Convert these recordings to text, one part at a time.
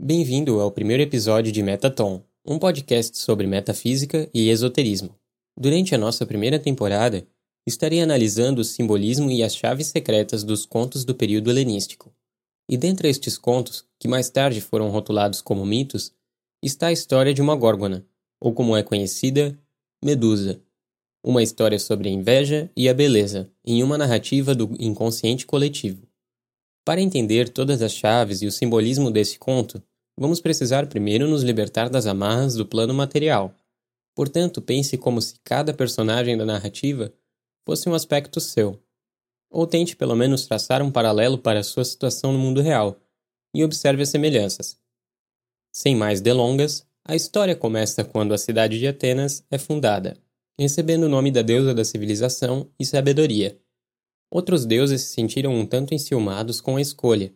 Bem-vindo ao primeiro episódio de Metaton, um podcast sobre metafísica e esoterismo. Durante a nossa primeira temporada, estarei analisando o simbolismo e as chaves secretas dos contos do período helenístico. E dentre estes contos, que mais tarde foram rotulados como mitos, está a história de uma górgona, ou como é conhecida, Medusa. Uma história sobre a inveja e a beleza, em uma narrativa do inconsciente coletivo. Para entender todas as chaves e o simbolismo desse conto, vamos precisar primeiro nos libertar das amarras do plano material. Portanto, pense como se cada personagem da narrativa fosse um aspecto seu. Ou tente pelo menos traçar um paralelo para a sua situação no mundo real e observe as semelhanças. Sem mais delongas, a história começa quando a cidade de Atenas é fundada, recebendo o nome da deusa da civilização e sabedoria. Outros deuses se sentiram um tanto enciumados com a escolha,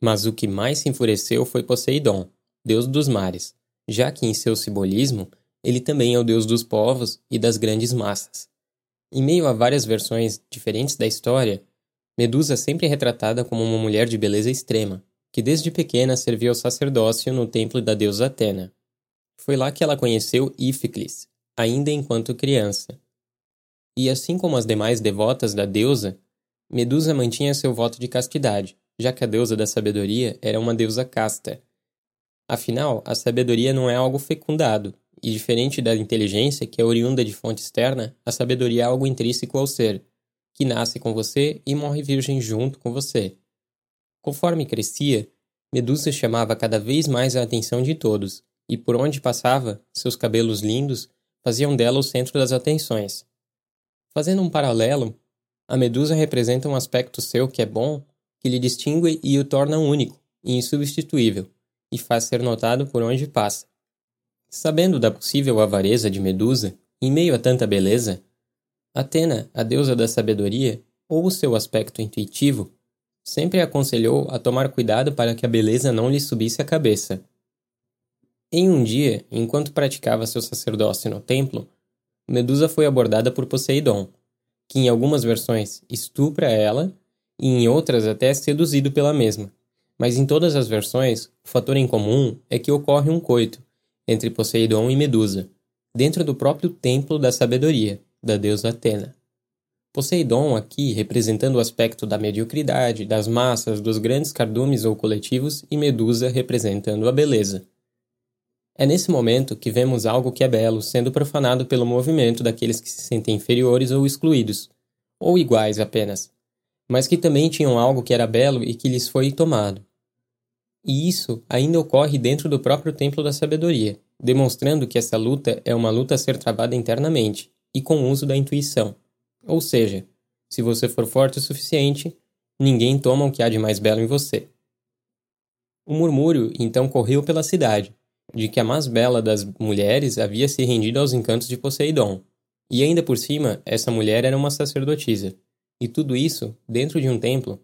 mas o que mais se enfureceu foi Poseidon, deus dos mares, já que em seu simbolismo ele também é o deus dos povos e das grandes massas. Em meio a várias versões diferentes da história, Medusa é sempre é retratada como uma mulher de beleza extrema, que desde pequena serviu ao sacerdócio no templo da deusa Atena. Foi lá que ela conheceu Íficles, ainda enquanto criança. E assim como as demais devotas da deusa, Medusa mantinha seu voto de castidade, já que a deusa da sabedoria era uma deusa casta. Afinal, a sabedoria não é algo fecundado, e diferente da inteligência, que é oriunda de fonte externa, a sabedoria é algo intrínseco ao ser, que nasce com você e morre virgem junto com você. Conforme crescia, Medusa chamava cada vez mais a atenção de todos, e por onde passava, seus cabelos lindos faziam dela o centro das atenções. Fazendo um paralelo, a medusa representa um aspecto seu que é bom, que lhe distingue e o torna único e insubstituível, e faz ser notado por onde passa. Sabendo da possível avareza de Medusa, em meio a tanta beleza, Atena, a deusa da sabedoria, ou o seu aspecto intuitivo, sempre aconselhou a tomar cuidado para que a beleza não lhe subisse a cabeça. Em um dia, enquanto praticava seu sacerdócio no templo, Medusa foi abordada por Poseidon, que em algumas versões estupra ela e em outras até é seduzido pela mesma. Mas em todas as versões, o fator em comum é que ocorre um coito entre Poseidon e Medusa, dentro do próprio templo da sabedoria, da deusa Atena. Poseidon aqui representando o aspecto da mediocridade, das massas, dos grandes cardumes ou coletivos, e Medusa representando a beleza. É nesse momento que vemos algo que é belo sendo profanado pelo movimento daqueles que se sentem inferiores ou excluídos, ou iguais apenas, mas que também tinham algo que era belo e que lhes foi tomado. E isso ainda ocorre dentro do próprio templo da sabedoria, demonstrando que essa luta é uma luta a ser travada internamente e com o uso da intuição. Ou seja, se você for forte o suficiente, ninguém toma o que há de mais belo em você. O murmúrio então correu pela cidade, de que a mais bela das mulheres havia se rendido aos encantos de Poseidon. E ainda por cima, essa mulher era uma sacerdotisa. E tudo isso dentro de um templo.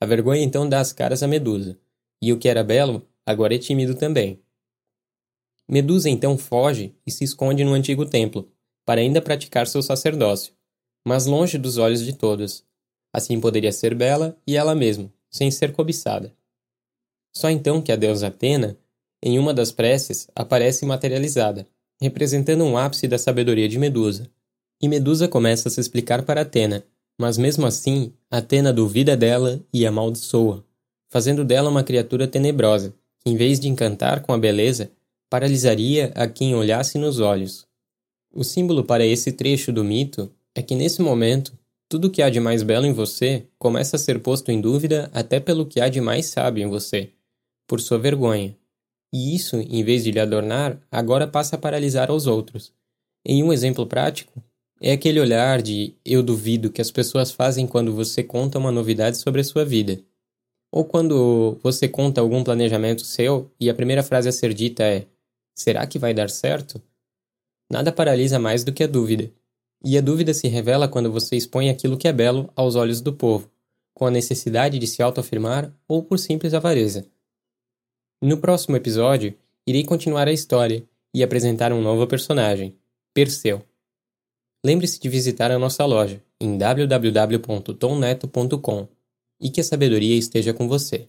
A vergonha então dá as caras a Medusa. E o que era belo, agora é tímido também. Medusa então foge e se esconde no antigo templo, para ainda praticar seu sacerdócio, mas longe dos olhos de todos. Assim poderia ser bela e ela mesma, sem ser cobiçada. Só então que a deusa Atena em uma das preces, aparece materializada, representando um ápice da sabedoria de Medusa. E Medusa começa a se explicar para Atena, mas mesmo assim, Atena duvida dela e amaldiçoa, fazendo dela uma criatura tenebrosa, que em vez de encantar com a beleza, paralisaria a quem olhasse nos olhos. O símbolo para esse trecho do mito é que nesse momento, tudo que há de mais belo em você começa a ser posto em dúvida até pelo que há de mais sábio em você, por sua vergonha. E isso, em vez de lhe adornar, agora passa a paralisar aos outros. Em um exemplo prático, é aquele olhar de eu duvido que as pessoas fazem quando você conta uma novidade sobre a sua vida. Ou quando você conta algum planejamento seu e a primeira frase a ser dita é: será que vai dar certo? Nada paralisa mais do que a dúvida. E a dúvida se revela quando você expõe aquilo que é belo aos olhos do povo, com a necessidade de se autoafirmar ou por simples avareza. No próximo episódio, irei continuar a história e apresentar um novo personagem, Perseu. Lembre-se de visitar a nossa loja em www.tomneto.com e que a sabedoria esteja com você.